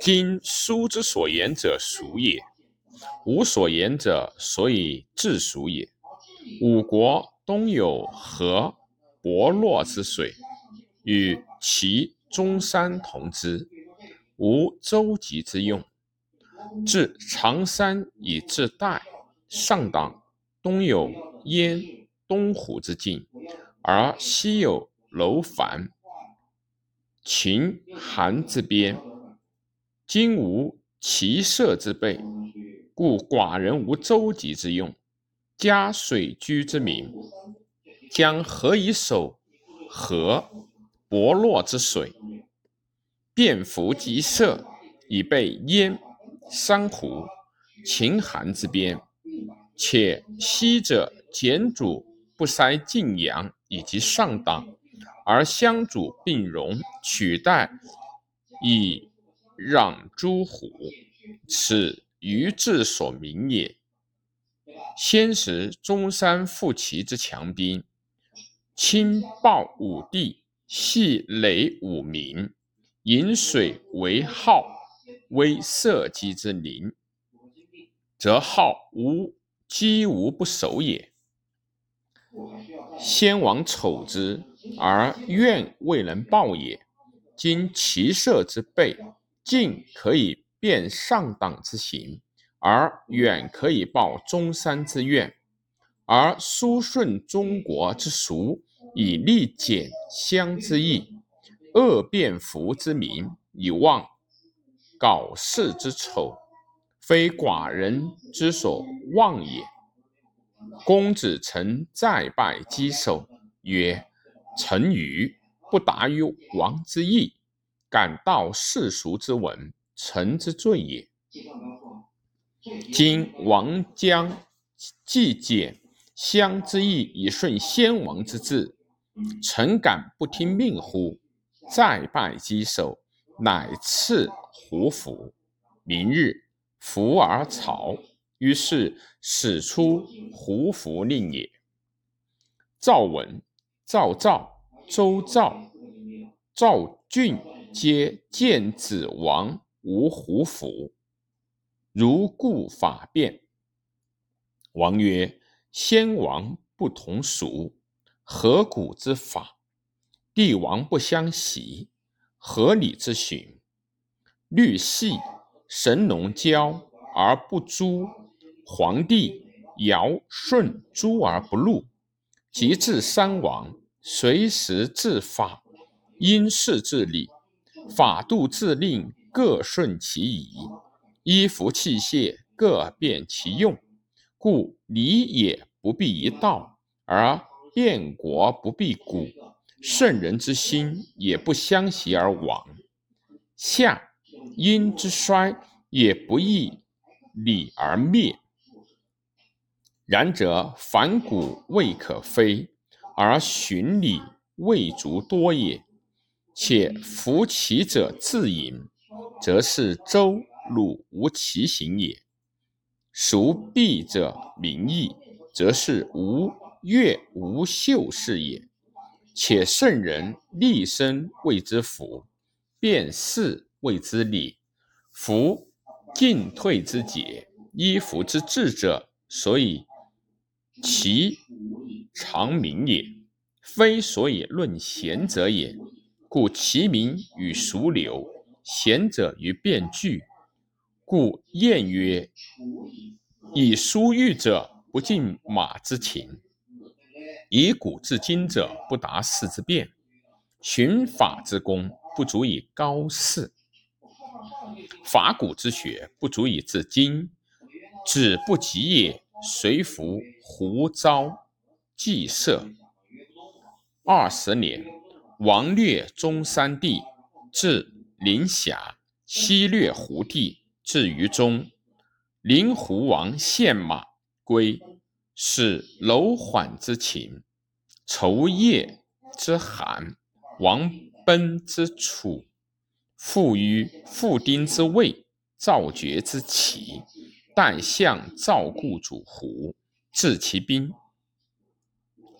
今书之所言者，属也；吾所言者，所以治属也。吾国东有河伯洛之水，与其中山同之，无舟楫之用。自长山以至代，上党东有燕、东湖之境，而西有楼烦、秦、韩之边。今无骑射之备，故寡人无舟楫之用。加水居之民，将何以守河伯洛之水？便服即射，以备燕、珊瑚、秦、韩之边。且昔者简主不塞晋阳以及上党，而相主并容，取代以让诸虎，此愚智所明也。先时中山复齐之强兵，亲暴武帝，系累武民，引水为号，威社稷之邻，则号无积无不守也。先王丑之，而怨未能报也。今其社之备，近可以变上党之行。而远可以报中山之怨，而书顺中国之俗，以利简乡之义，恶变服之民，以忘搞事之丑，非寡人之所望也。公子臣再拜稽首，曰：“臣愚，不达于王之意，敢道世俗之闻，臣之罪也。”今王将既简相之意以顺先王之志，臣敢不听命乎？再拜稽首，乃赐胡服。明日服而朝，于是使出胡服令也。赵文、赵赵、周赵、赵俊皆见子王无胡服。如故法变。王曰：“先王不同俗，何古之法？帝王不相袭，何礼之循？律细，神农教而不诛；黄帝尧舜诛而不戮。及至三王，随时治法，因事治理，法度自令，各顺其宜。”衣服器械各变其用，故礼也不必一道，而变国不必古。圣人之心也不相袭而亡。夏殷之衰也不易礼而灭。然则反古未可非，而循礼未足多也。且夫其者自隐，则是周。鲁无其行也，孰必者民义，则是无乐无秀事也。且圣人立身谓之福，辨事谓之礼。夫进退之节，衣服之治者，所以其常明也，非所以论贤者也。故其名与俗流，贤者于变句。故谚曰：“以书遇者不尽马之情，以古至今者不达事之变。循法之功不足以高世，法古之学不足以至今。子不及也，随服胡昭祭社。二十年，王略中山地，至临峡，西略胡地。”至于中，灵狐王献马归，使楼缓之秦，仇夜之韩，王奔之楚，复于复丁之魏，赵绝之齐，但向赵固主胡，治其兵。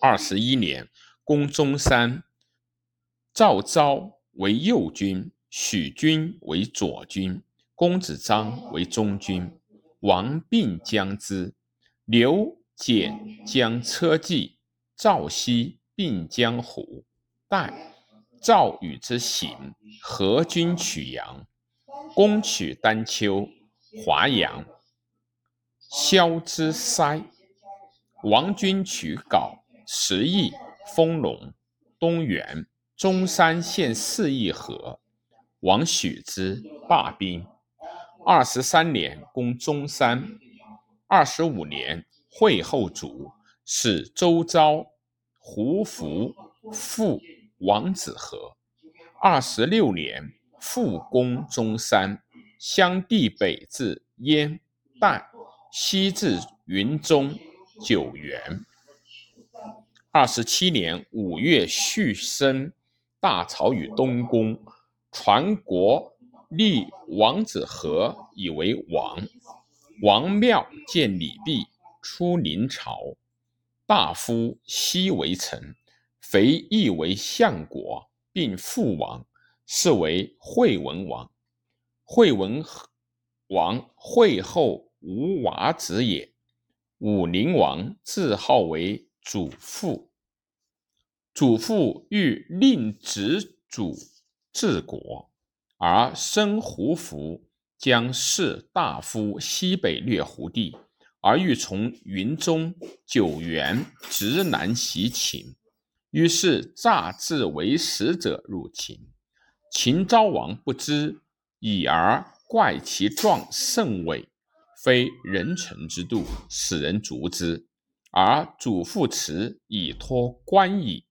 二十一年，攻中山，赵昭为右军，许君为左军，公子章为中军。王并将之，刘简将车骑，赵熙并将虎。代赵与之行，合军取阳，攻取丹丘、华阳。萧之塞，王军取镐、石邑、丰隆、东原、中山县四邑合。王许之，罢兵。二十三年，攻中山。二十五年，会后主，使周昭、胡服复王子和。二十六年，复攻中山，襄地北至燕代，西至云中、九原。二十七年五月，续升大曹与东宫。传国立王子和以为王，王庙见李泌出临朝，大夫西为臣，肥亦为相国，并父王，是为惠文王。惠文王惠后无娃子也。武宁王自号为祖父，祖父欲令子主。治国，而生胡服，将士大夫西北略胡地，而欲从云中、九原直南袭秦。于是诈自为使者入秦。秦昭王不知，已而怪其状甚伟，非人臣之度，使人逐之。而祖父辞以托官矣。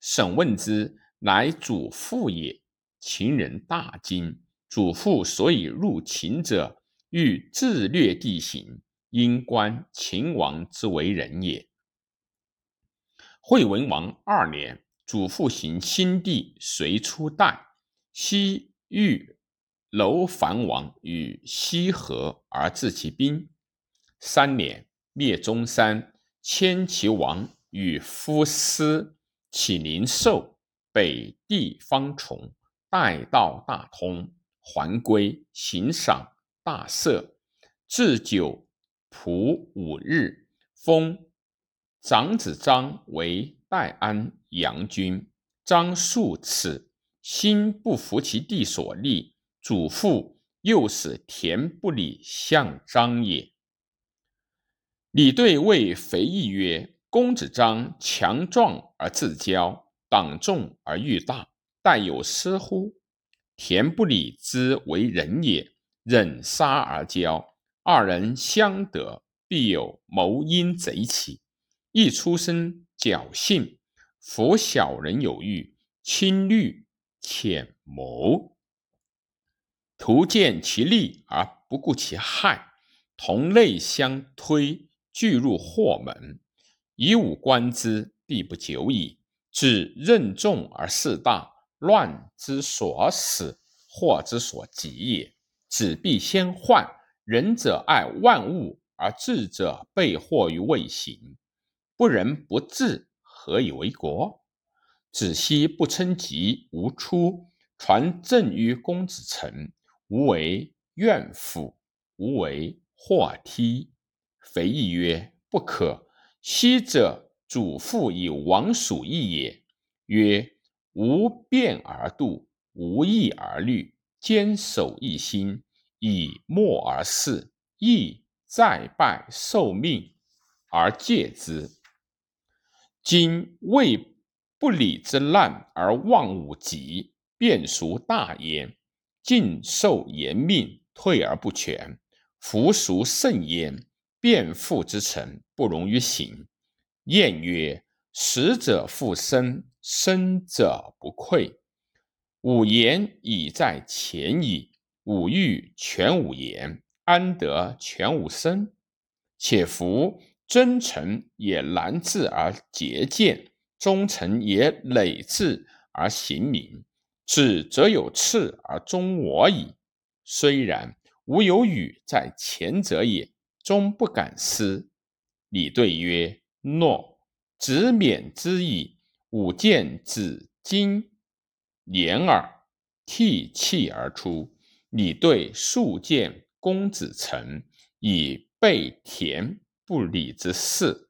审问之，乃主父也。秦人大惊，主父所以入秦者，欲自略地形，因观秦王之为人也。惠文王二年，主父行新地，随出代，西域楼烦王与西河而治其兵。三年，灭中山，迁其王与夫师起灵寿，北地方崇。待道大通，还归，行赏大赦，置酒仆五日，封长子张为代安阳君。张数此，心不服其弟所立，祖父又使田不礼相张也。李对谓肥义曰：“公子张强壮而自骄，党众而欲大。”但有失乎？田不礼之为人也，忍杀而骄，二人相得，必有谋阴贼起。一出生侥幸，服小人有欲，轻虑浅谋，图见其利而不顾其害，同类相推，俱入祸门。以武观之，必不久矣。至任重而事大。乱之所始，祸之所及也。子必先患。仁者爱万物，而智者备祸于未形。不仁不智，何以为国？子奚不称疾，无出，传政于公子成，无为怨妇，无为祸梯。肥义曰：不可。昔者，主父以王属义也。曰。无变而度，无义而虑，坚守一心，以默而事，义再拜受命而戒之。今为不礼之难而忘吾己，便孰大焉？尽受严命，退而不全，弗孰甚焉？变父之臣，不容于行。晏曰：死者复生。生者不愧，吾言已在前矣。吾欲全吾言，安得全吾身？且夫真诚也难治而节见，忠诚也累志而行明。止则有次而忠我矣。虽然，吾有语在前者也，终不敢失。李对曰：“诺，子免之矣。”吾见子今言耳。涕泣而出，李对数见公子成以备田不礼之事。